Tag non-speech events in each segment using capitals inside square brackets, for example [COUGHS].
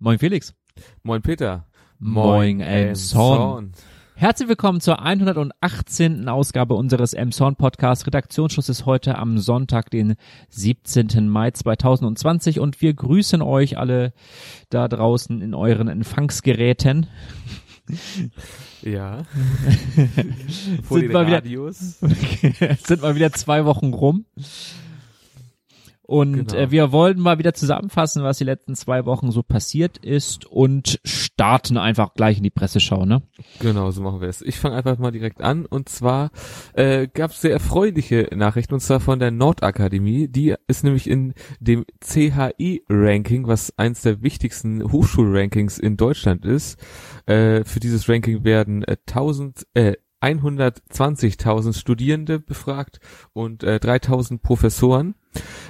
Moin Felix. Moin Peter. Moin Elmshorn. Herzlich willkommen zur 118. Ausgabe unseres Emshorn Podcasts. Redaktionsschluss ist heute am Sonntag, den 17. Mai 2020 und wir grüßen euch alle da draußen in euren Empfangsgeräten. [LAUGHS] Ja. [LAUGHS] Sind, mal wieder, [LAUGHS] sind mal wieder zwei Wochen rum. Und genau. äh, wir wollen mal wieder zusammenfassen, was die letzten zwei Wochen so passiert ist und starten einfach gleich in die Presseschau, ne? Genau, so machen wir es. Ich fange einfach mal direkt an und zwar äh, gab es sehr erfreuliche Nachrichten und zwar von der Nordakademie. Die ist nämlich in dem CHI-Ranking, was eins der wichtigsten Hochschulrankings in Deutschland ist. Äh, für dieses Ranking werden äh, 1000 äh, 120.000 Studierende befragt und äh, 3.000 Professoren.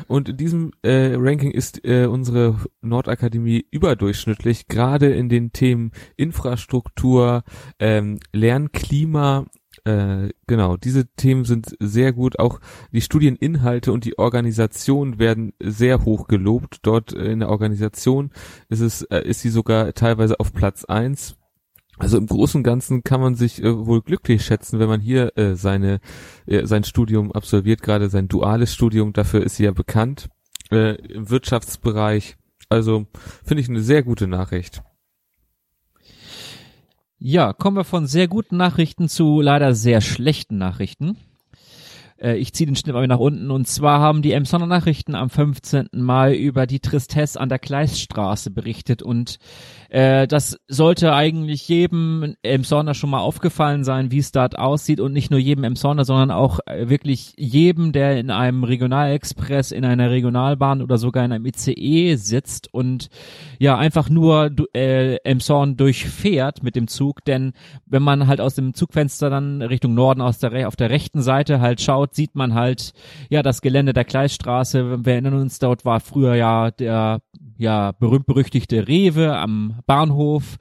Und in diesem äh, Ranking ist äh, unsere Nordakademie überdurchschnittlich, gerade in den Themen Infrastruktur, ähm, Lernklima, äh, genau, diese Themen sind sehr gut. Auch die Studieninhalte und die Organisation werden sehr hoch gelobt. Dort in der Organisation ist es, äh, ist sie sogar teilweise auf Platz eins also im Großen und Ganzen kann man sich äh, wohl glücklich schätzen, wenn man hier äh, seine äh, sein Studium absolviert, gerade sein duales Studium. Dafür ist sie ja bekannt äh, im Wirtschaftsbereich. Also finde ich eine sehr gute Nachricht. Ja, kommen wir von sehr guten Nachrichten zu leider sehr schlechten Nachrichten. Äh, ich ziehe den Schnitt mal nach unten. Und zwar haben die Emsonner Nachrichten am 15. Mai über die Tristesse an der Gleisstraße berichtet. Und äh, das sollte eigentlich jedem Emsonner schon mal aufgefallen sein, wie es dort aussieht. Und nicht nur jedem Emsonner, sondern auch äh, wirklich jedem, der in einem Regionalexpress, in einer Regionalbahn oder sogar in einem ICE sitzt und ja einfach nur äh, Emshorn durchfährt mit dem Zug. Denn wenn man halt aus dem Zugfenster dann Richtung Norden aus der, auf der rechten Seite halt schaut, sieht man halt ja das Gelände der Gleisstraße. Wir erinnern uns, dort war früher ja der ja berühmt-berüchtigte Rewe am Bahnhof,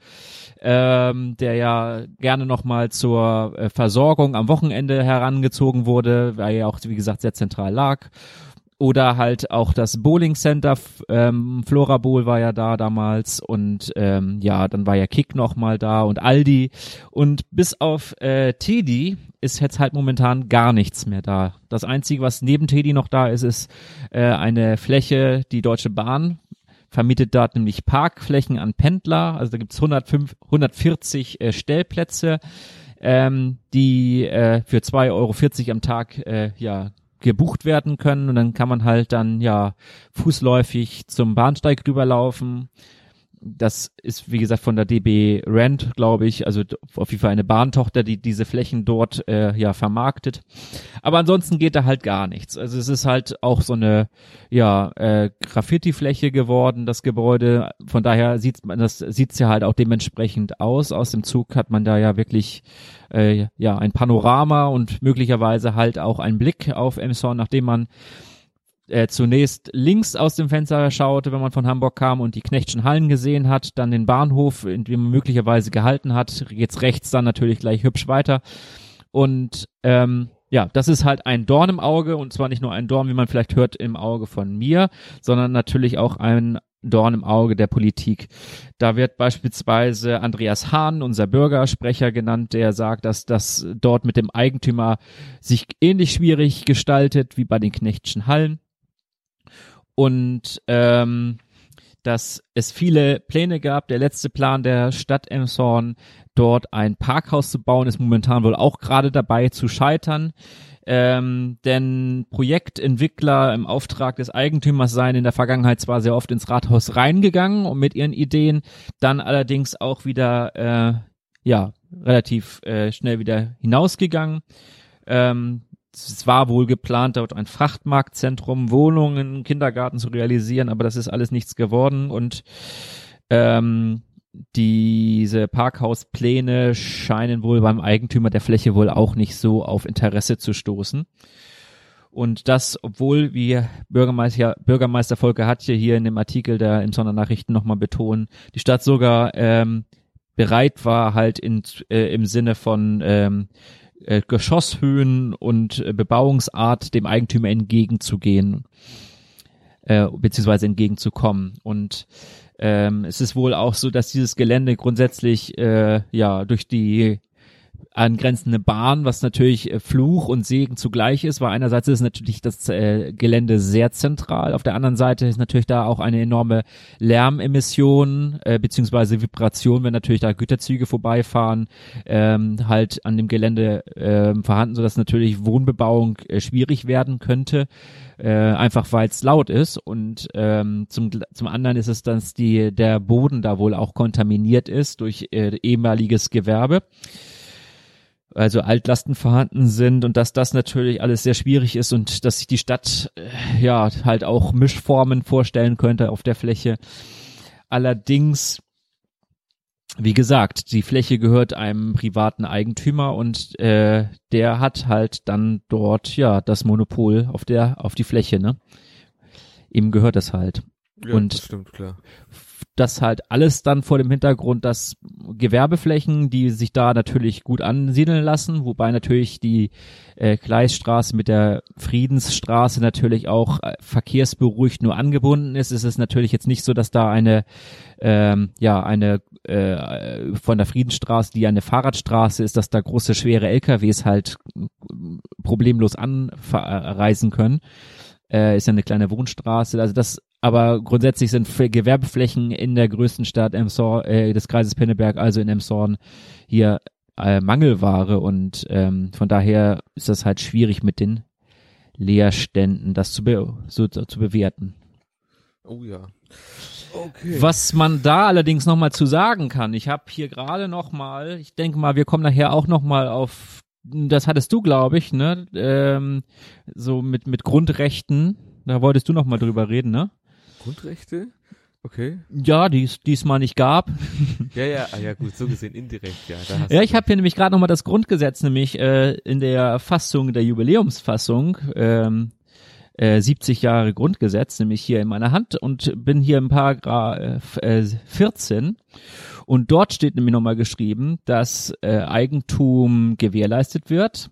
ähm, der ja gerne nochmal zur äh, Versorgung am Wochenende herangezogen wurde, weil er ja auch, wie gesagt, sehr zentral lag oder halt auch das Bowling Center, ähm, Flora Bowl war ja da damals und ähm, ja, dann war ja Kick noch mal da und Aldi und bis auf äh, Teddy ist jetzt halt momentan gar nichts mehr da. Das einzige, was neben Teddy noch da ist, ist äh, eine Fläche, die Deutsche Bahn vermietet dort nämlich Parkflächen an Pendler, also da gibt's 105, 140 äh, Stellplätze, ähm, die äh, für 2,40 Euro am Tag äh, ja gebucht werden können. Und dann kann man halt dann ja fußläufig zum Bahnsteig rüberlaufen das ist, wie gesagt, von der DB Rent, glaube ich, also auf jeden Fall eine Bahntochter, die diese Flächen dort äh, ja vermarktet. Aber ansonsten geht da halt gar nichts. Also es ist halt auch so eine ja äh, Graffiti-Fläche geworden, das Gebäude. Von daher sieht man, das sieht's ja halt auch dementsprechend aus. Aus dem Zug hat man da ja wirklich äh, ja ein Panorama und möglicherweise halt auch einen Blick auf Emshorn, nachdem man äh, zunächst links aus dem Fenster schaute, wenn man von Hamburg kam und die Knechtschen Hallen gesehen hat, dann den Bahnhof, in dem man möglicherweise gehalten hat, jetzt rechts dann natürlich gleich hübsch weiter. Und ähm, ja, das ist halt ein Dorn im Auge und zwar nicht nur ein Dorn, wie man vielleicht hört, im Auge von mir, sondern natürlich auch ein Dorn im Auge der Politik. Da wird beispielsweise Andreas Hahn, unser Bürgersprecher genannt, der sagt, dass das dort mit dem Eigentümer sich ähnlich schwierig gestaltet wie bei den Knechtschen Hallen und ähm, dass es viele Pläne gab. Der letzte Plan der Stadt Emshorn, dort ein Parkhaus zu bauen, ist momentan wohl auch gerade dabei zu scheitern. Ähm, denn Projektentwickler im Auftrag des Eigentümers seien in der Vergangenheit zwar sehr oft ins Rathaus reingegangen und mit ihren Ideen, dann allerdings auch wieder äh, ja relativ äh, schnell wieder hinausgegangen. Ähm, es war wohl geplant, dort ein Frachtmarktzentrum, Wohnungen, Kindergarten zu realisieren, aber das ist alles nichts geworden und ähm, diese Parkhauspläne scheinen wohl beim Eigentümer der Fläche wohl auch nicht so auf Interesse zu stoßen. Und das, obwohl, wie Bürgermeister, Bürgermeister Volker Hatje hier in dem Artikel der im Sondernachrichten nochmal betonen, die Stadt sogar ähm, bereit war, halt in, äh, im Sinne von ähm, äh, Geschosshöhen und äh, Bebauungsart dem Eigentümer entgegenzugehen, äh, beziehungsweise entgegenzukommen. Und Ähm, es ist wohl auch so, dass dieses Gelände grundsätzlich äh, ja durch die angrenzende Bahn, was natürlich äh, Fluch und Segen zugleich ist, weil einerseits ist natürlich das äh, Gelände sehr zentral, auf der anderen Seite ist natürlich da auch eine enorme Lärmemission äh, beziehungsweise Vibration, wenn natürlich da Güterzüge vorbeifahren, ähm, halt an dem Gelände äh, vorhanden, sodass natürlich Wohnbebauung äh, schwierig werden könnte, äh, einfach weil es laut ist. Und ähm, zum, zum anderen ist es, dass die, der Boden da wohl auch kontaminiert ist durch äh, ehemaliges Gewerbe also Altlasten vorhanden sind und dass das natürlich alles sehr schwierig ist und dass sich die Stadt äh, ja halt auch Mischformen vorstellen könnte auf der Fläche. Allerdings, wie gesagt, die Fläche gehört einem privaten Eigentümer und äh, der hat halt dann dort ja das Monopol auf der auf die Fläche, ne? Ihm gehört es halt. Ja, und das stimmt, klar das halt alles dann vor dem Hintergrund, dass Gewerbeflächen, die sich da natürlich gut ansiedeln lassen, wobei natürlich die äh, Gleisstraße mit der Friedensstraße natürlich auch äh, verkehrsberuhigt nur angebunden ist, ist es natürlich jetzt nicht so, dass da eine ähm, ja eine äh, von der Friedensstraße, die eine Fahrradstraße ist, dass da große schwere LKWs halt problemlos anreisen können. Äh, ist ja eine kleine Wohnstraße. Also das aber grundsätzlich sind Gewerbeflächen in der größten Stadt Emshorn, äh, des Kreises Pinneberg, also in Emshorn, hier äh, Mangelware und ähm, von daher ist das halt schwierig mit den Leerständen, das zu, be so, zu bewerten. Oh ja. Okay. Was man da allerdings nochmal zu sagen kann, ich habe hier gerade nochmal, ich denke mal, wir kommen nachher auch nochmal auf, das hattest du, glaube ich, ne, ähm, so mit, mit Grundrechten, da wolltest du nochmal drüber reden, ne? Grundrechte? Okay. Ja, die es diesmal nicht gab. [LAUGHS] Ja, ja, ah, ja gut, so gesehen indirekt, ja. Da hast ja, ich habe hier nämlich gerade nochmal das Grundgesetz, nämlich äh, in der Fassung, der Jubiläumsfassung, ähm, äh, 70 Jahre Grundgesetz, nämlich hier in meiner Hand und bin hier im Paragraph äh, 14 und dort steht nämlich nochmal geschrieben, dass äh, Eigentum gewährleistet wird.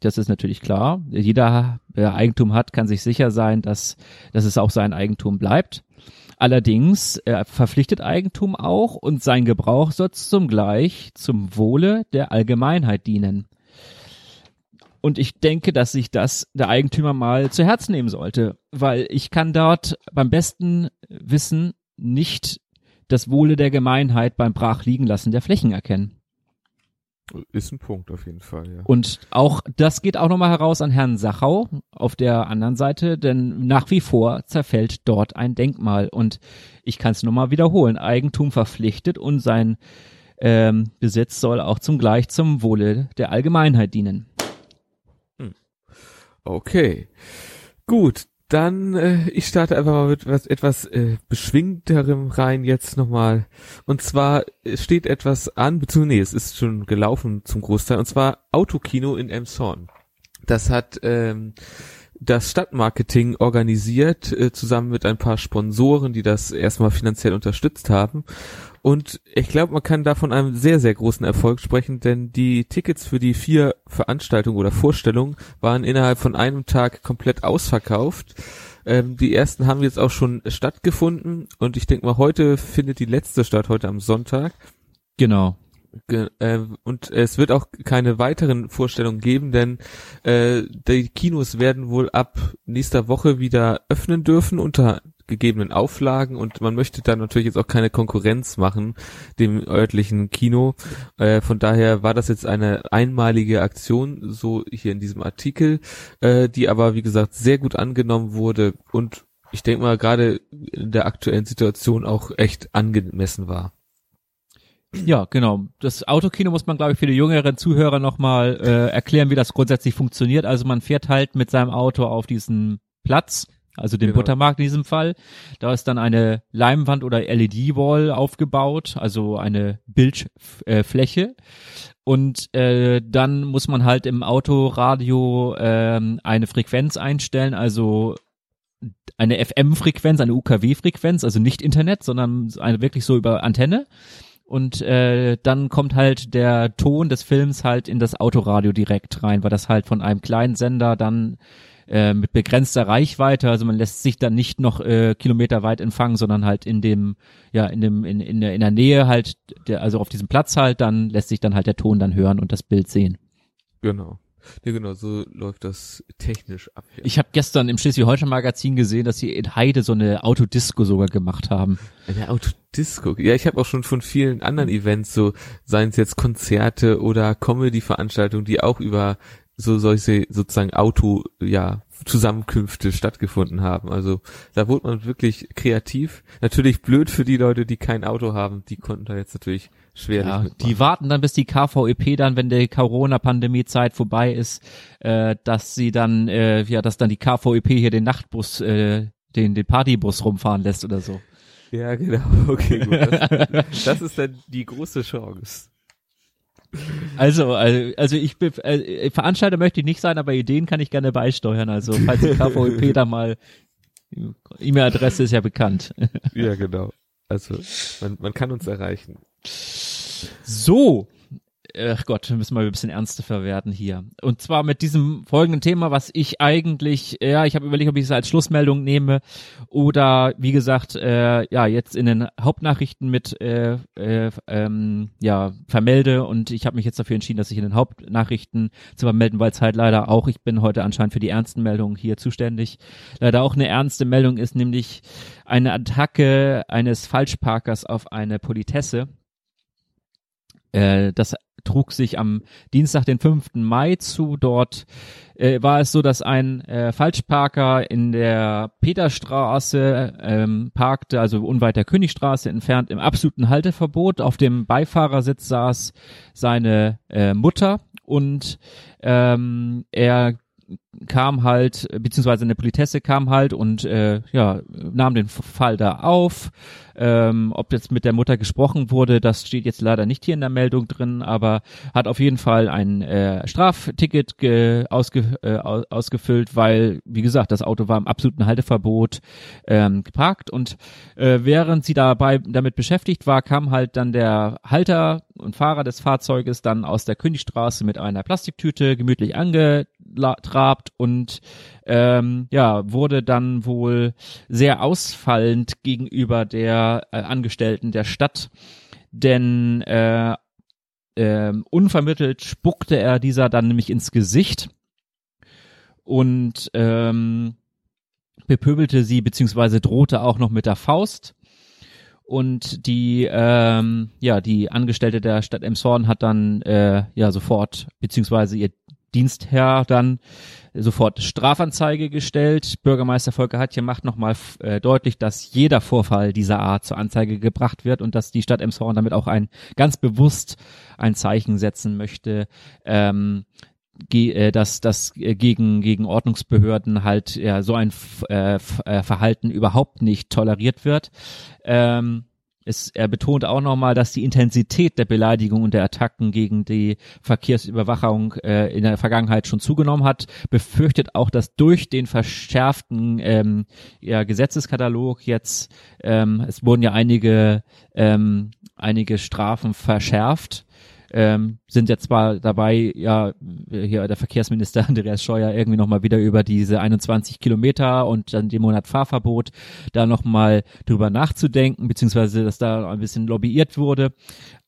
Das ist natürlich klar. Jeder, der Eigentum hat, kann sich sicher sein, dass, dass es auch sein Eigentum bleibt. Allerdings äh, verpflichtet Eigentum auch und sein Gebrauch soll zum Gleich zum Wohle der Allgemeinheit dienen. Und ich denke, dass sich das der Eigentümer mal zu Herzen nehmen sollte, weil ich kann dort beim besten Wissen nicht das Wohle der Gemeinheit beim Brachliegen der Flächen erkennen. Ist ein Punkt auf jeden Fall, ja. Und auch das geht auch nochmal heraus an Herrn Sachau auf der anderen Seite, denn nach wie vor zerfällt dort ein Denkmal. Und ich kann es nochmal wiederholen, Eigentum verpflichtet und sein ähm, Besitz soll auch zum Gleich zum Wohle der Allgemeinheit dienen. Hm. Okay. Gut, dann, äh, ich starte einfach mal mit was etwas äh, beschwingterem rein jetzt nochmal. Und zwar steht etwas an, beziehungsweise nee, es ist schon gelaufen zum Großteil, und zwar Autokino in Emshorn. Das hat ähm, das Stadtmarketing organisiert, äh, zusammen mit ein paar Sponsoren, die das erstmal finanziell unterstützt haben. Und ich glaube, man kann da von einem sehr, sehr großen Erfolg sprechen, denn die Tickets für die vier Veranstaltungen oder Vorstellungen waren innerhalb von einem Tag komplett ausverkauft. Ähm, die ersten haben jetzt auch schon stattgefunden und ich denke mal, heute findet die letzte statt, heute am Sonntag. Genau. Äh, und es wird auch keine weiteren Vorstellungen geben, denn äh, die Kinos werden wohl ab nächster Woche wieder öffnen dürfen unter gegebenen Auflagen und man möchte da natürlich jetzt auch keine Konkurrenz machen dem örtlichen Kino. Äh, von daher war das jetzt eine einmalige Aktion, so hier in diesem Artikel, äh, die aber wie gesagt sehr gut angenommen wurde und ich denke mal gerade in der aktuellen Situation auch echt angemessen war. Ja, genau. Das Autokino muss man, glaube ich, für die jüngeren Zuhörer nochmal äh, erklären, wie das grundsätzlich funktioniert. Also man fährt halt mit seinem Auto auf diesen Platz also den genau. Buttermarkt in diesem Fall. Da ist dann eine Leimwand oder LED-Wall aufgebaut, also eine Bildfläche. Und äh, dann muss man halt im Autoradio äh, eine Frequenz einstellen, also eine FM-Frequenz, eine UKW-Frequenz, also nicht Internet, sondern eine wirklich so über Antenne. Und äh, dann kommt halt der Ton des Films halt in das Autoradio direkt rein, weil das halt von einem kleinen Sender dann äh, mit begrenzter Reichweite, also man lässt sich dann nicht noch äh, Kilometer weit empfangen, sondern halt in dem, ja, in dem, in, in, der, in der Nähe halt, der, also auf diesem Platz halt, dann lässt sich dann halt der Ton dann hören und das Bild sehen. Genau. Ja, genau, so läuft das technisch ab. Hier. Ich habe gestern im Schleswig-Holstein Magazin gesehen, dass sie in Heide so eine Autodisco sogar gemacht haben. Eine Autodisco? Ja, ich habe auch schon von vielen anderen Events, so seien es jetzt Konzerte oder Comedy-Veranstaltungen, die auch über so solche sozusagen Auto, ja, Zusammenkünfte stattgefunden haben. Also da wurde man wirklich kreativ. Natürlich blöd für die Leute, die kein Auto haben, die konnten da jetzt natürlich schwer ja, Die warten dann, bis die KVEP dann, wenn die Corona-Pandemie-Zeit vorbei ist, äh, dass sie dann, äh, ja, dass dann die KVEP hier den Nachtbus, äh, den, den Partybus rumfahren lässt oder so. Ja, genau. [LAUGHS] Okay, gut. Das, das ist dann die große Chance. Also, also, also ich bin, äh, Veranstalter möchte ich nicht sein, aber Ideen kann ich gerne beisteuern. Also, falls die KVEP [LAUGHS] da mal, E-Mail-Adresse ist ja bekannt. Ja, genau. Also, man, man kann uns erreichen. So, ach Gott, wir müssen mal ein bisschen ernster werden hier. Und zwar mit diesem folgenden Thema, was ich eigentlich, ja, ich habe überlegt, ob ich es als Schlussmeldung nehme oder wie gesagt, äh, ja, jetzt in den Hauptnachrichten mit äh, äh, ähm, ja, vermelde und ich habe mich jetzt dafür entschieden, dass ich in den Hauptnachrichten zu vermelden, weil es halt leider auch, ich bin heute anscheinend für die ernsten Meldungen hier zuständig, leider auch eine ernste Meldung ist, nämlich eine Attacke eines Falschparkers auf eine Politesse. Äh, das trug sich am Dienstag, den 5. Mai zu. Dort äh, war es so, dass ein äh, Falschparker in der Peterstraße ähm, parkte, also unweit der Königstraße entfernt, im absoluten Halteverbot. Auf dem Beifahrersitz saß seine äh, Mutter und ähm, er kam halt, beziehungsweise eine Politesse kam halt und äh, ja, nahm den Fall da auf. Ähm, ob jetzt mit der Mutter gesprochen wurde, das steht jetzt leider nicht hier in der Meldung drin, aber hat auf jeden Fall ein äh, Strafticket ge ausge äh, ausgefüllt, weil, wie gesagt, das Auto war im absoluten Halteverbot ähm, geparkt und äh, während sie dabei damit beschäftigt war, kam halt dann der Halter und Fahrer des Fahrzeuges dann aus der Königstraße mit einer Plastiktüte gemütlich angetrabt und ähm, ja, wurde dann wohl sehr ausfallend gegenüber der äh, Angestellten der Stadt, denn äh, äh, unvermittelt spuckte er dieser dann nämlich ins Gesicht und ähm, bepöbelte sie beziehungsweise drohte auch noch mit der Faust. Und die ähm, ja die Angestellte der Stadt Emshorn hat dann äh, ja sofort beziehungsweise ihr Dienstherr dann sofort Strafanzeige gestellt. Bürgermeister Volker Hatje macht nochmal äh, deutlich, dass jeder Vorfall dieser Art zur Anzeige gebracht wird und dass die Stadt Emshorn damit auch ein ganz bewusst ein Zeichen setzen möchte, ähm, äh, dass das äh, gegen gegen Ordnungsbehörden halt ja so ein äh, äh, Verhalten überhaupt nicht toleriert wird. Ähm, es, er betont auch nochmal, dass die Intensität der Beleidigung und der Attacken gegen die Verkehrsüberwachung äh, in der Vergangenheit schon zugenommen hat, befürchtet auch, dass durch den verschärften ähm, ja, Gesetzeskatalog jetzt, ähm, es wurden ja einige, ähm, einige Strafen verschärft, ähm, sind jetzt zwar dabei, ja, hier der Verkehrsminister [LAUGHS] Andreas Scheuer irgendwie nochmal wieder über diese 21 Kilometer und dann den Monat Fahrverbot da nochmal drüber nachzudenken, beziehungsweise dass da ein bisschen lobbyiert wurde.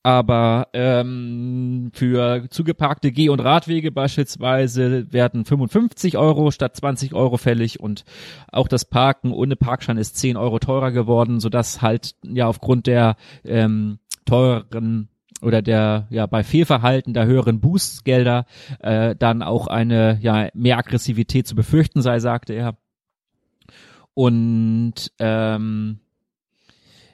Aber ähm, für zugeparkte Geh- und Radwege beispielsweise werden 55 Euro statt 20 Euro fällig und auch das Parken ohne Parkschein ist 10 Euro teurer geworden, sodass halt ja aufgrund der ähm, teuren oder der ja bei Fehlverhalten der höheren Boostgelder äh, dann auch eine ja mehr Aggressivität zu befürchten sei, sagte er. Und ähm,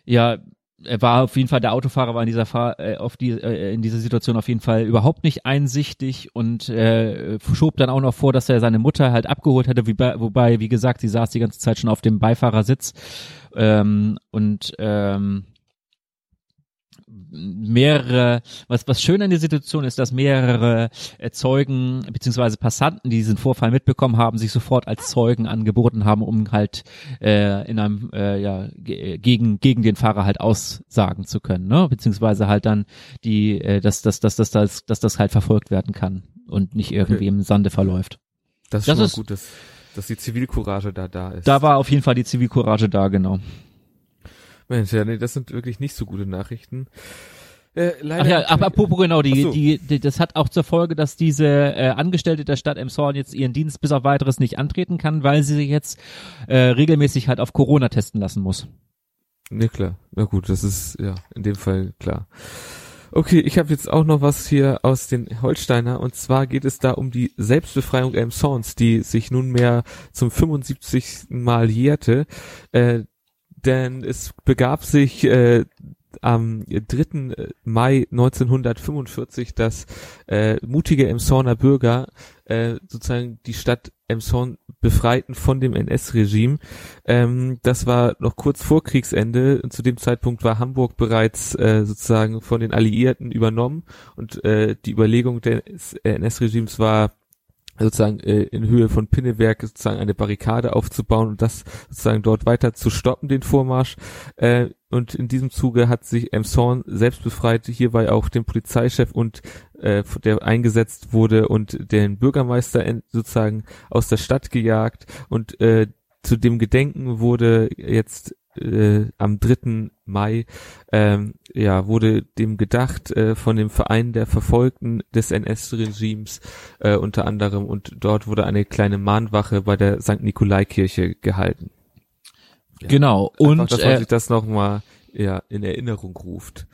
ja, er war auf jeden Fall der Autofahrer war in dieser Fahr äh, auf die äh, in dieser Situation auf jeden Fall überhaupt nicht einsichtig und äh, schob dann auch noch vor, dass er seine Mutter halt abgeholt hatte, wie bei, wobei wie gesagt, sie saß die ganze Zeit schon auf dem Beifahrersitz ähm, und ähm, mehrere, was, was schön an der Situation ist, dass mehrere äh, Zeugen beziehungsweise Passanten, die diesen Vorfall mitbekommen haben, sich sofort als Zeugen angeboten haben, um halt äh, in einem, äh, ja, gegen, gegen den Fahrer halt aussagen zu können, ne? Beziehungsweise halt dann die, äh, dass, dass, dass, dass, dass, dass das halt verfolgt werden kann und nicht irgendwie okay. im Sande verläuft. Das ist das ist, gut, dass dass die Zivilcourage da da ist. Da war auf jeden Fall die Zivilcourage da, genau. Mensch, ja, nee, das sind wirklich nicht so gute Nachrichten. Äh, leider Ach ja, aber apropos genau, die, so. die, die, das hat auch zur Folge, dass diese äh, Angestellte der Stadt Emshorn jetzt ihren Dienst bis auf weiteres nicht antreten kann, weil sie sich jetzt äh, regelmäßig halt auf Corona testen lassen muss. Ne, klar. Na gut, das ist ja in dem Fall klar. Okay, ich habe jetzt auch noch was hier aus den Holsteiner und zwar geht es da um die Selbstbefreiung Elmshorns, die sich nunmehr zum 75. Mal jährte. Äh, denn es begab sich äh, am 3. Mai 1945, dass äh, mutige Emshorner Bürger äh, sozusagen die Stadt Emshorn befreiten von dem NS-Regime. Ähm, das war noch kurz vor Kriegsende. Zu dem Zeitpunkt war Hamburg bereits äh, sozusagen von den Alliierten übernommen und äh, die Überlegung des NS-Regimes war, sozusagen äh, in Höhe von Pinneberg sozusagen eine Barrikade aufzubauen und das sozusagen dort weiter zu stoppen, den Vormarsch. Äh, und in diesem Zuge hat sich Emshorn selbst befreit, hierbei auch den Polizeichef und äh, der eingesetzt wurde und den Bürgermeister sozusagen aus der Stadt gejagt und äh, zu dem Gedenken wurde jetzt äh, am 3. Mai ähm, ja wurde dem gedacht äh, von dem Verein der Verfolgten des NS-Regimes äh, unter anderem und dort wurde eine kleine Mahnwache bei der St. Nikolaikirche gehalten. Ja. Genau und Einfach, dass man äh, sich das noch mal ja in Erinnerung ruft.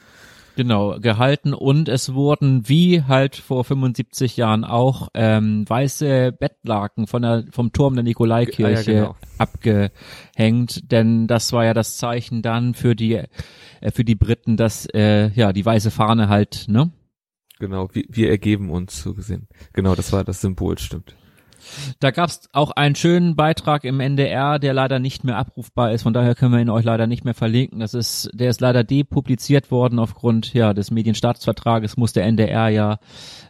Genau, gehalten und es wurden wie halt vor 75 Jahren auch ähm, weiße Bettlaken von der, vom Turm der Nikolaikirche ja, genau. abgehängt, denn das war ja das Zeichen dann für die äh, für die Briten, dass äh, ja die weiße Fahne halt, ne? Genau, wir, wir ergeben uns so gesehen. Genau, das war das Symbol, stimmt. Da gab es auch einen schönen Beitrag im NDR, der leider nicht mehr abrufbar ist. Von daher können wir ihn euch leider nicht mehr verlinken. Das ist, der ist leider depubliziert worden aufgrund ja des Medienstaatsvertrages. Muss der NDR ja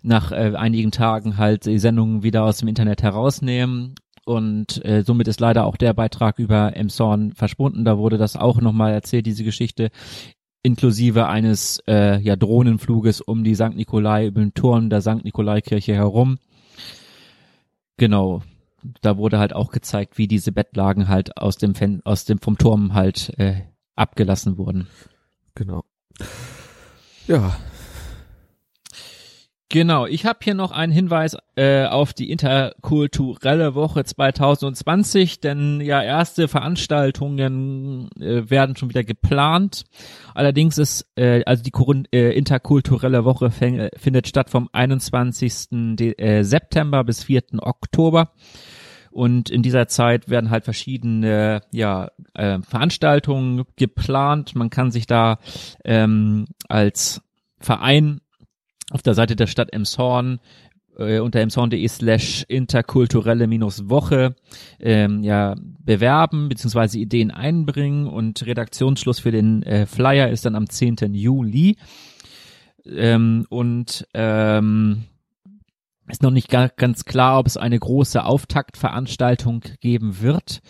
nach äh, einigen Tagen halt die Sendungen wieder aus dem Internet herausnehmen. Und äh, somit ist leider auch der Beitrag über Emshorn verschwunden. Da wurde das auch nochmal erzählt, diese Geschichte inklusive eines äh, ja, Drohnenfluges um die St. Nikolai, über den Turm der St. Nikolai-Kirche herum. Genau. Da wurde halt auch gezeigt, wie diese Bettlagen halt aus dem Fen aus dem vom Turm halt äh, abgelassen wurden. Genau. Ja, Genau, ich habe hier noch einen Hinweis äh, auf die interkulturelle Woche 2020, denn ja erste Veranstaltungen äh, werden schon wieder geplant. Allerdings ist äh, also die äh, interkulturelle Woche fäng, findet statt vom 21. De äh, September bis 4. Oktober. Und in dieser Zeit werden halt verschiedene ja, äh, Veranstaltungen geplant. Man kann sich da ähm, als Verein auf der Seite der Stadt Emshorn äh, unter emshorn.de slash interkulturelle minus Woche ähm, ja bewerben beziehungsweise Ideen einbringen und Redaktionsschluss für den äh, Flyer ist dann am 10. Juli ähm, und ähm, ist noch nicht ganz klar, ob es eine große Auftaktveranstaltung geben wird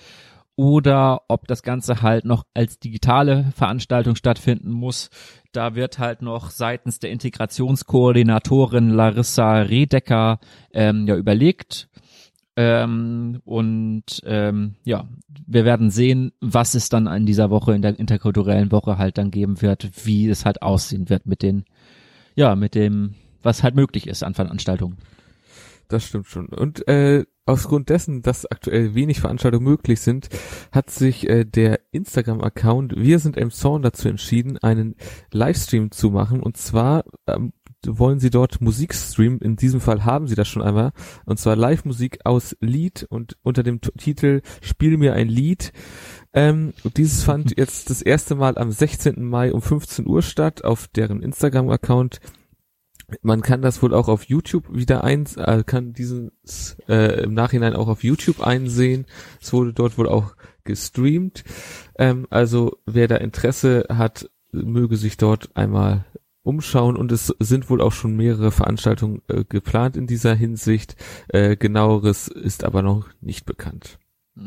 oder ob das Ganze halt noch als digitale Veranstaltung stattfinden muss. Da wird halt noch seitens der Integrationskoordinatorin Larissa Redecker ähm, ja überlegt. Ähm, und ähm, ja, wir werden sehen, was es dann in dieser Woche, in der interkulturellen Woche halt dann geben wird, wie es halt aussehen wird mit den, ja, mit dem, was halt möglich ist an Veranstaltungen. Das stimmt schon. Und äh, Aufgrund dessen, dass aktuell wenig Veranstaltungen möglich sind, hat sich äh, der Instagram-Account Wir sind Emshorn dazu entschieden, einen Livestream zu machen. Und zwar ähm, wollen sie dort Musik streamen. In diesem Fall haben sie das schon einmal. Und zwar Live-Musik aus Lied und unter dem Titel Spiel mir ein Lied. Ähm, dieses fand jetzt das erste Mal am 16. Mai um 15 Uhr statt auf deren Instagram-Account. Man kann das wohl auch auf YouTube wieder eins, äh, kann dieses äh, im Nachhinein auch auf YouTube einsehen. Es wurde dort wohl auch gestreamt. Ähm, also wer da Interesse hat, möge sich dort einmal umschauen und es sind wohl auch schon mehrere Veranstaltungen äh, geplant in dieser Hinsicht. Äh, genaueres ist aber noch nicht bekannt.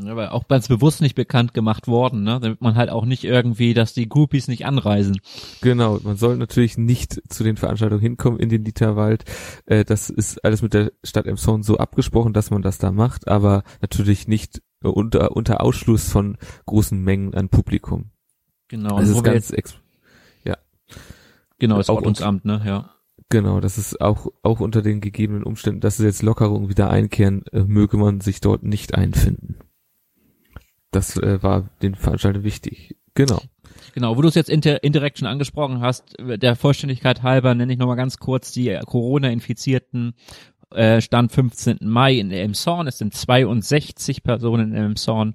Aber auch ganz bewusst nicht bekannt gemacht worden, ne? damit man halt auch nicht irgendwie, dass die Groupies nicht anreisen. Genau, man soll natürlich nicht zu den Veranstaltungen hinkommen in den Dieterwald. Äh, das ist alles mit der Stadt Emshorn so abgesprochen, dass man das da macht, aber natürlich nicht unter, unter Ausschluss von großen Mengen an Publikum. Genau, Das ist ganz, jetzt, ex genau, das auch Ordnungsamt, ne, ja. genau, das ist auch, auch unter den gegebenen Umständen, dass es jetzt Lockerungen wieder einkehren, äh, möge man sich dort nicht einfinden. Das äh, war den Veranstaltern wichtig. Genau. Genau, wo du es jetzt inter indirekt schon angesprochen hast, der Vollständigkeit halber nenne ich nochmal ganz kurz die Corona-Infizierten. Äh, Stand 15. Mai in Elmshorn. Es sind 62 Personen in Elmshorn.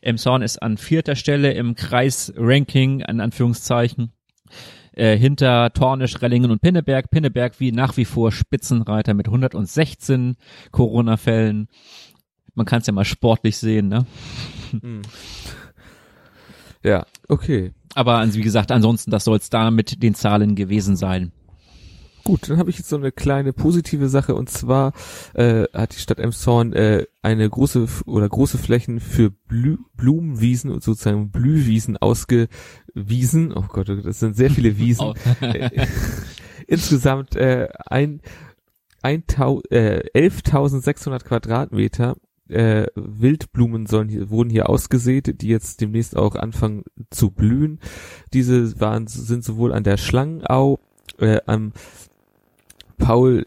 Elmshorn ist an vierter Stelle im Kreisranking, in Anführungszeichen. Äh, hinter Tornisch, Rellingen und Pinneberg. Pinneberg wie nach wie vor Spitzenreiter mit 116 Corona-Fällen. Man kann es ja mal sportlich sehen, ne? Ja, okay. Aber wie gesagt, ansonsten, das soll es da mit den Zahlen gewesen sein. Gut, dann habe ich jetzt so eine kleine positive Sache und zwar äh, hat die Stadt Emshorn äh, eine große oder große Flächen für Blü Blumenwiesen und sozusagen Blühwiesen ausgewiesen. Oh Gott, das sind sehr viele Wiesen. Äh, [LAUGHS] [LAUGHS] Insgesamt äh, ein, ein äh, 11.600 Quadratmeter äh, Wildblumen sollen hier, wurden hier ausgesät, die jetzt demnächst auch anfangen zu blühen. Diese waren, sind sowohl an der Schlangenau, äh, am Paul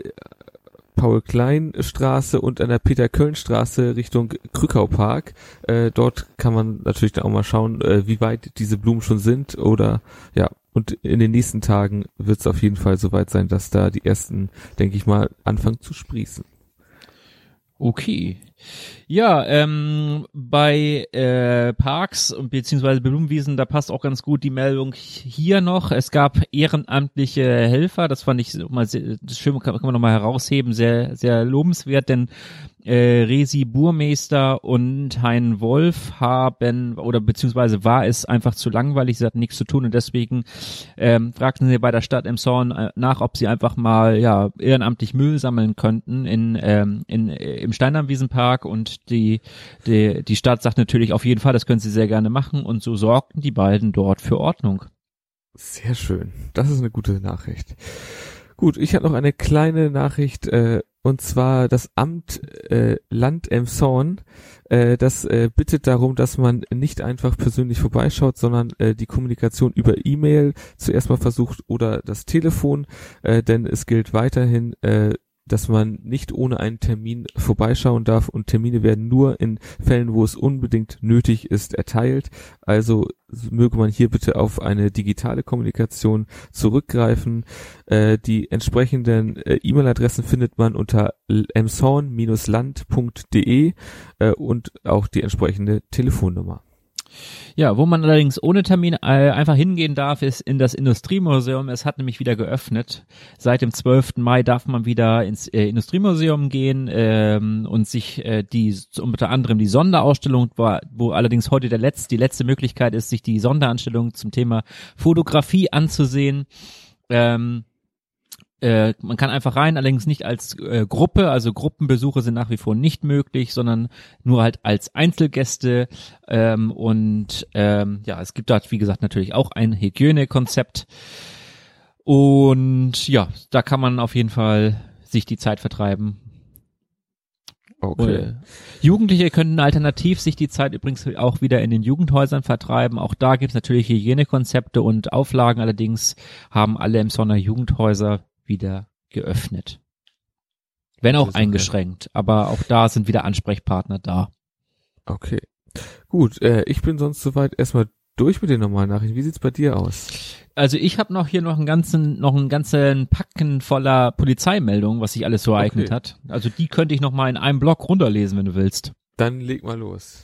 Paul Klein Straße und an der Peter Köln Straße Richtung Krückau Park. Äh, dort kann man natürlich dann auch mal schauen, äh, wie weit diese Blumen schon sind oder ja. Und in den nächsten Tagen wird es auf jeden Fall soweit sein, dass da die ersten, denke ich mal, anfangen zu sprießen. Okay. Ja, ähm, bei äh, Parks beziehungsweise Blumenwiesen, da passt auch ganz gut die Meldung hier noch. Es gab ehrenamtliche Helfer, das fand ich mal sehr, das schön, kann, kann man nochmal herausheben, sehr, sehr lobenswert, denn äh, Resi Burmeister und Hein Wolf haben, oder beziehungsweise war es einfach zu langweilig, sie hatten nichts zu tun und deswegen ähm, fragten sie bei der Stadt Emshorn äh, nach, ob sie einfach mal ja ehrenamtlich Müll sammeln könnten in, ähm, in äh, im Steinamwiesenpark und die, die die Stadt sagt natürlich auf jeden Fall, das können sie sehr gerne machen und so sorgten die beiden dort für Ordnung. Sehr schön. Das ist eine gute Nachricht. Gut, ich habe noch eine kleine Nachricht, äh, und zwar das Amt äh, Land Emshorn, äh, das äh, bittet darum, dass man nicht einfach persönlich vorbeischaut, sondern äh, die Kommunikation über E-Mail zuerst mal versucht oder das Telefon, äh, denn es gilt weiterhin, äh, dass man nicht ohne einen Termin vorbeischauen darf und Termine werden nur in Fällen, wo es unbedingt nötig ist, erteilt. Also möge man hier bitte auf eine digitale Kommunikation zurückgreifen. Äh, die entsprechenden äh, E-Mail-Adressen findet man unter emshorn-land.de äh, und auch die entsprechende Telefonnummer. Ja, wo man allerdings ohne Termin äh, einfach hingehen darf, ist in das Industriemuseum. Es hat nämlich wieder geöffnet. Seit dem 12. Mai darf man wieder ins äh, Industriemuseum gehen ähm, und sich äh, die unter anderem die Sonderausstellung, wo, wo allerdings heute der letzte, die letzte Möglichkeit ist, sich die Sonderausstellung zum Thema Fotografie anzusehen. Ähm, äh, man kann einfach rein, allerdings nicht als äh, Gruppe, also Gruppenbesuche sind nach wie vor nicht möglich, sondern nur halt als Einzelgäste. Ähm, und ähm, ja, es gibt dort, wie gesagt, natürlich auch ein Hygienekonzept. Und ja, da kann man auf jeden Fall sich die Zeit vertreiben. Okay. Äh, Jugendliche könnten alternativ sich die Zeit übrigens auch wieder in den Jugendhäusern vertreiben. Auch da gibt es natürlich Hygienekonzepte und Auflagen. Allerdings haben alle im Sonner Jugendhäuser wieder geöffnet. Wenn auch eingeschränkt, aber auch da sind wieder Ansprechpartner da. Okay. Gut, äh, ich bin sonst soweit erstmal durch mit den normalen Nachrichten. Wie sieht's bei dir aus? Also ich habe noch hier noch einen ganzen, noch einen ganzen Packen voller Polizeimeldungen, was sich alles so ereignet Okay. hat. Also die könnte ich noch mal in einem Block runterlesen, wenn du willst. Dann leg mal los.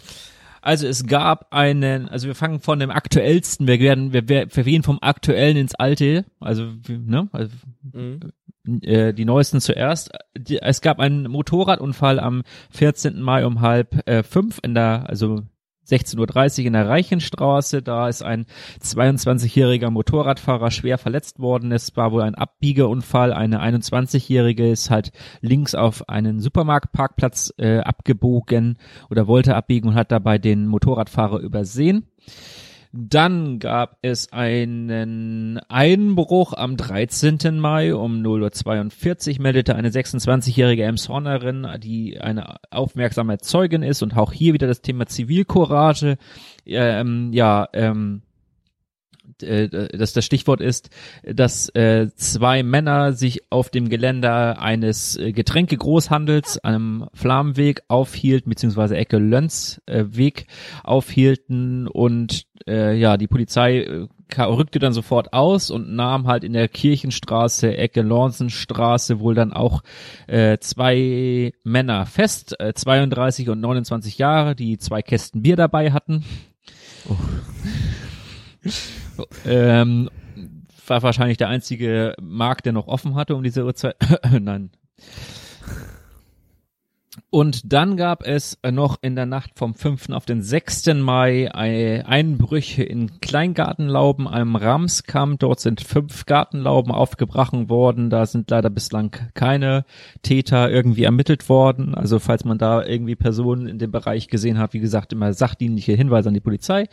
Also es gab einen, also wir fangen von dem aktuellsten, wir werden, wir, wir verwehen vom aktuellen ins alte, also, ne, also äh, die neuesten zuerst. Die, es gab einen Motorradunfall am 14. Mai um halb äh, fünf in der, also 16.30 Uhr in der Reichenstraße. Da ist ein 22-jähriger Motorradfahrer schwer verletzt worden. Es war wohl ein Abbiegeunfall. Eine 21-jährige ist halt links auf einen Supermarktparkplatz äh, abgebogen oder wollte abbiegen und hat dabei den Motorradfahrer übersehen. Dann gab es einen Einbruch am 13. Mai um 0.42 Uhr meldete eine 26-jährige Emshornerin, die eine aufmerksame Zeugin ist und auch hier wieder das Thema Zivilcourage. Ähm, ja, ähm, äh, dass das Stichwort ist, dass äh, zwei Männer sich auf dem Geländer eines äh, Getränkegroßhandels einem Flammenweg aufhielten, beziehungsweise Ecke Lönz äh, Weg aufhielten und äh, ja, die Polizei äh, rückte dann sofort aus und nahm halt in der Kirchenstraße, Ecke Lornsenstraße wohl dann auch äh, zwei Männer fest, äh, 32 und 29 Jahre, die zwei Kästen Bier dabei hatten. Oh. Ähm, war wahrscheinlich der einzige Markt, der noch offen hatte um diese Uhrzeit. [COUGHS] Nein. Und dann gab es noch in der Nacht vom 5. auf den 6. Mai Einbrüche in Kleingartenlauben, einem Ramskamp. Dort sind fünf Gartenlauben aufgebrochen worden. Da sind leider bislang keine Täter irgendwie ermittelt worden. Also falls man da irgendwie Personen in dem Bereich gesehen hat, wie gesagt, immer sachdienliche Hinweise an die Polizei.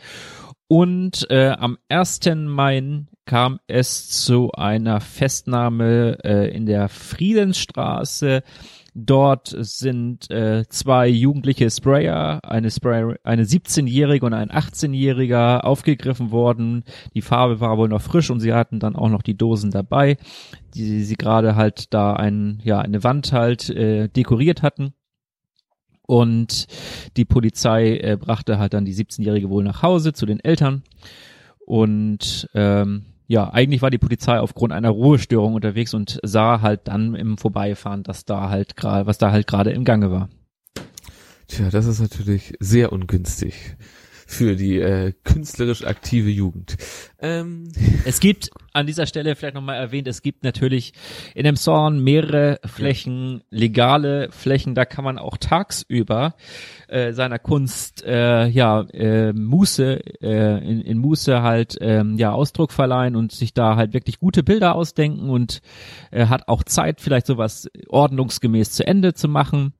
Und äh, am 1. Mai kam es zu einer Festnahme äh, in der Friedensstraße. Dort sind äh, zwei jugendliche Sprayer, eine Sprayer, eine 17-jährige und ein 18-jähriger aufgegriffen worden. Die Farbe war wohl noch frisch und sie hatten dann auch noch die Dosen dabei, die sie gerade halt da ein, ja, eine Wand halt äh, dekoriert hatten. Und die Polizei äh, brachte halt dann die 17-Jährige wohl nach Hause zu den Eltern. Und ähm, ja, eigentlich war die Polizei aufgrund einer Ruhestörung unterwegs und sah halt dann im Vorbeifahren, dass da halt gerade, was da halt gerade im Gange war. Tja, das ist natürlich sehr ungünstig für die äh, künstlerisch aktive Jugend. Ähm. Es gibt an dieser Stelle vielleicht nochmal erwähnt, es gibt natürlich in dem Zorn mehrere Flächen, legale Flächen, da kann man auch tagsüber äh, seiner Kunst äh, ja äh, Muße äh, in, in Muße halt ähm, ja Ausdruck verleihen und sich da halt wirklich gute Bilder ausdenken und äh, hat auch Zeit vielleicht sowas ordnungsgemäß zu Ende zu machen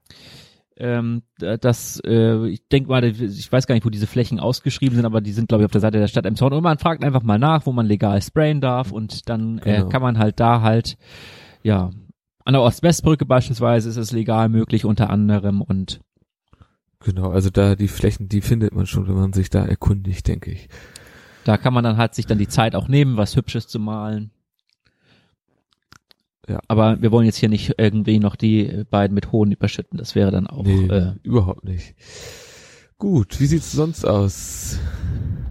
ähm, das, äh, ich denke mal, ich weiß gar nicht, wo diese Flächen ausgeschrieben sind, aber die sind, glaube ich, auf der Seite der Stadt Emshorn. Und man fragt einfach mal nach, wo man legal sprayen darf und dann äh, genau. kann man halt da halt, ja, an der Ost-West-Brücke beispielsweise ist es legal möglich unter anderem und Genau, also da die Flächen, die findet man schon, wenn man sich da erkundigt, denke ich. Da kann man dann halt sich dann die Zeit auch nehmen, was Hübsches zu malen. Ja. Aber wir wollen jetzt hier nicht irgendwie noch die beiden mit Hohn überschütten. Das wäre dann auch. Nee, äh, überhaupt nicht. Gut, wie sieht's sonst aus?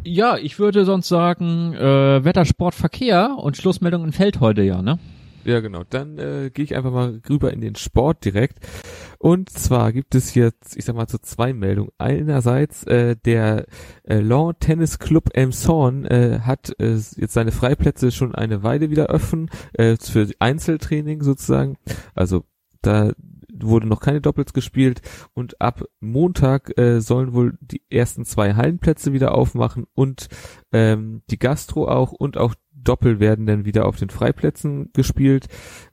Ja, ich würde sonst sagen, äh, Wetter, Sport, Verkehr und Schlussmeldung in Feld heute ja, ne? Ja, genau. Dann äh, gehe ich einfach mal rüber in den Sport direkt. Und zwar gibt es jetzt, ich sag mal, so zwei Meldungen. Einerseits äh, der äh, Lawn Tennis Club Elmshorn äh, hat äh, jetzt seine Freiplätze schon eine Weile wieder offen äh, für Einzeltraining sozusagen. Also da wurde noch keine Doppels gespielt und ab Montag äh, sollen wohl die ersten zwei Hallenplätze wieder aufmachen und ähm, die Gastro auch und auch Doppel werden dann wieder auf den Freiplätzen gespielt.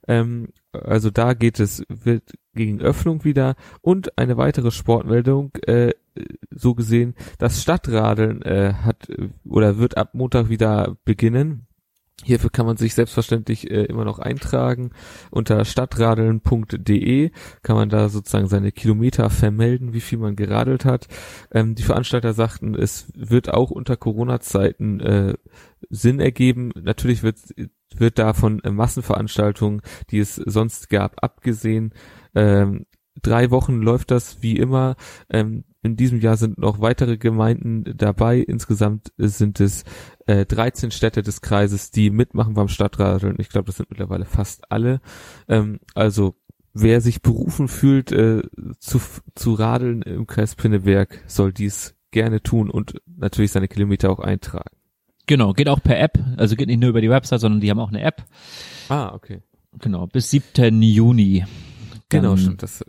Ähm, also da geht es wird gegen Öffnung wieder und eine weitere Sportmeldung äh, so gesehen das Stadtradeln äh, hat oder wird ab Montag wieder beginnen Hierfür kann man sich selbstverständlich äh, immer noch eintragen. Unter stadtradeln.de kann man da sozusagen seine Kilometer vermelden, wie viel man geradelt hat. Ähm, die Veranstalter sagten, es wird auch unter Corona-Zeiten äh, Sinn ergeben. Natürlich wird, wird da von äh, Massenveranstaltungen, die es sonst gab, abgesehen. Ähm, drei Wochen läuft das wie immer. Ähm, in diesem Jahr sind noch weitere Gemeinden dabei. Insgesamt sind es äh, 13 Städte des Kreises, die mitmachen beim Stadtradeln. Ich glaube, das sind mittlerweile fast alle. Ähm, also wer sich berufen fühlt, äh, zu, zu radeln im Kreis Pinneberg, soll dies gerne tun und natürlich seine Kilometer auch eintragen. Genau, geht auch per App, also geht nicht nur über die Website, sondern die haben auch eine App. Ah, okay. Genau, bis 7. Juni. Genau, stimmt, das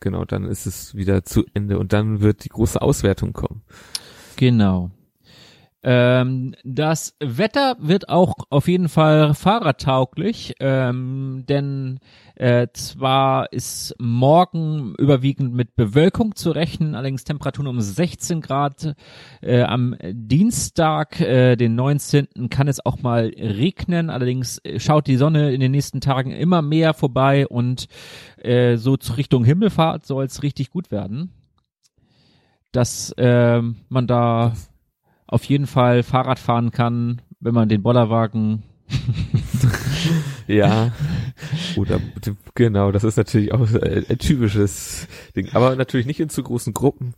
Genau, dann ist es wieder zu Ende und dann wird die große Auswertung kommen. Genau. Ähm, das Wetter wird auch auf jeden Fall fahrradtauglich, ähm, denn äh, zwar ist morgen überwiegend mit Bewölkung zu rechnen, allerdings Temperaturen um 16 Grad. Äh, am Dienstag, äh, den 19. kann es auch mal regnen, allerdings schaut die Sonne in den nächsten Tagen immer mehr vorbei und äh, so Richtung Himmelfahrt soll es richtig gut werden. Dass äh, man da auf jeden Fall Fahrrad fahren kann, wenn man den Bollerwagen [LAUGHS] ja. Oder genau, das ist natürlich auch ein typisches Ding. Aber natürlich nicht in zu großen Gruppen.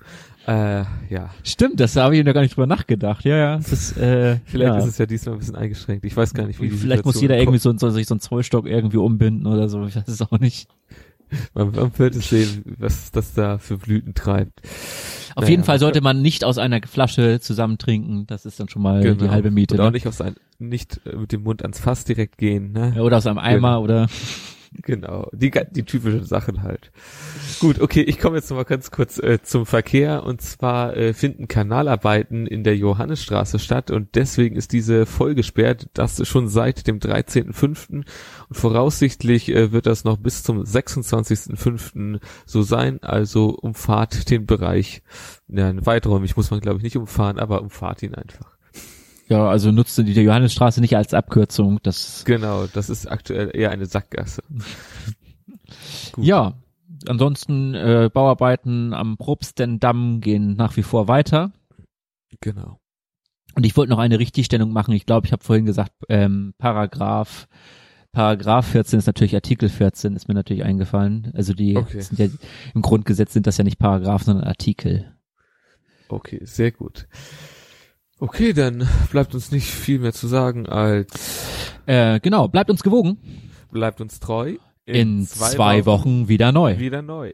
Äh, ja. Stimmt, das habe ich noch gar nicht drüber nachgedacht. Ja, ja. Das, äh, Vielleicht ja. ist es ja diesmal ein bisschen eingeschränkt. Ich weiß gar nicht, wie die Vielleicht muss jeder irgendwie so, so, sich so einen Zollstock irgendwie umbinden oder so. Ich weiß es auch nicht. Man, man wird es sehen, was das da für Blüten treibt. Auf naja, jeden Fall sollte man nicht aus einer Flasche zusammen trinken. Das ist dann schon mal genau. die halbe Miete. Und auch ne? nicht aus ein, nicht äh, mit dem Mund ans Fass direkt gehen. Ne? Ja, oder aus einem Eimer genau. oder. Genau, die, die typischen Sachen halt. Gut, okay, ich komme jetzt noch mal ganz kurz äh, zum Verkehr und zwar äh, finden Kanalarbeiten in der Johannesstraße statt und deswegen ist diese voll gesperrt, das schon seit dem 13.05. und voraussichtlich äh, wird das noch bis zum 26.05. so sein, also umfahrt den Bereich, ja, weiträumig muss man glaube ich nicht umfahren, aber umfahrt ihn einfach. Ja, also nutzte die Johannesstraße nicht als Abkürzung. Das genau, das ist aktuell eher eine Sackgasse. [LAUGHS] ja, ansonsten äh, Bauarbeiten am Probstendamm gehen nach wie vor weiter. Genau. Und ich wollte noch eine Richtigstellung machen. Ich glaube, ich habe vorhin gesagt, ähm, Paragraph Paragraph 14 ist natürlich Artikel 14, ist mir natürlich eingefallen. Also die okay. sind ja im Grundgesetz sind das ja nicht Paragraph, sondern Artikel. Okay, sehr gut. Okay, dann bleibt uns nicht viel mehr zu sagen als äh, genau, bleibt uns gewogen. Bleibt uns treu. In, in zwei, zwei Wochen, Wochen wieder neu. Wieder neu.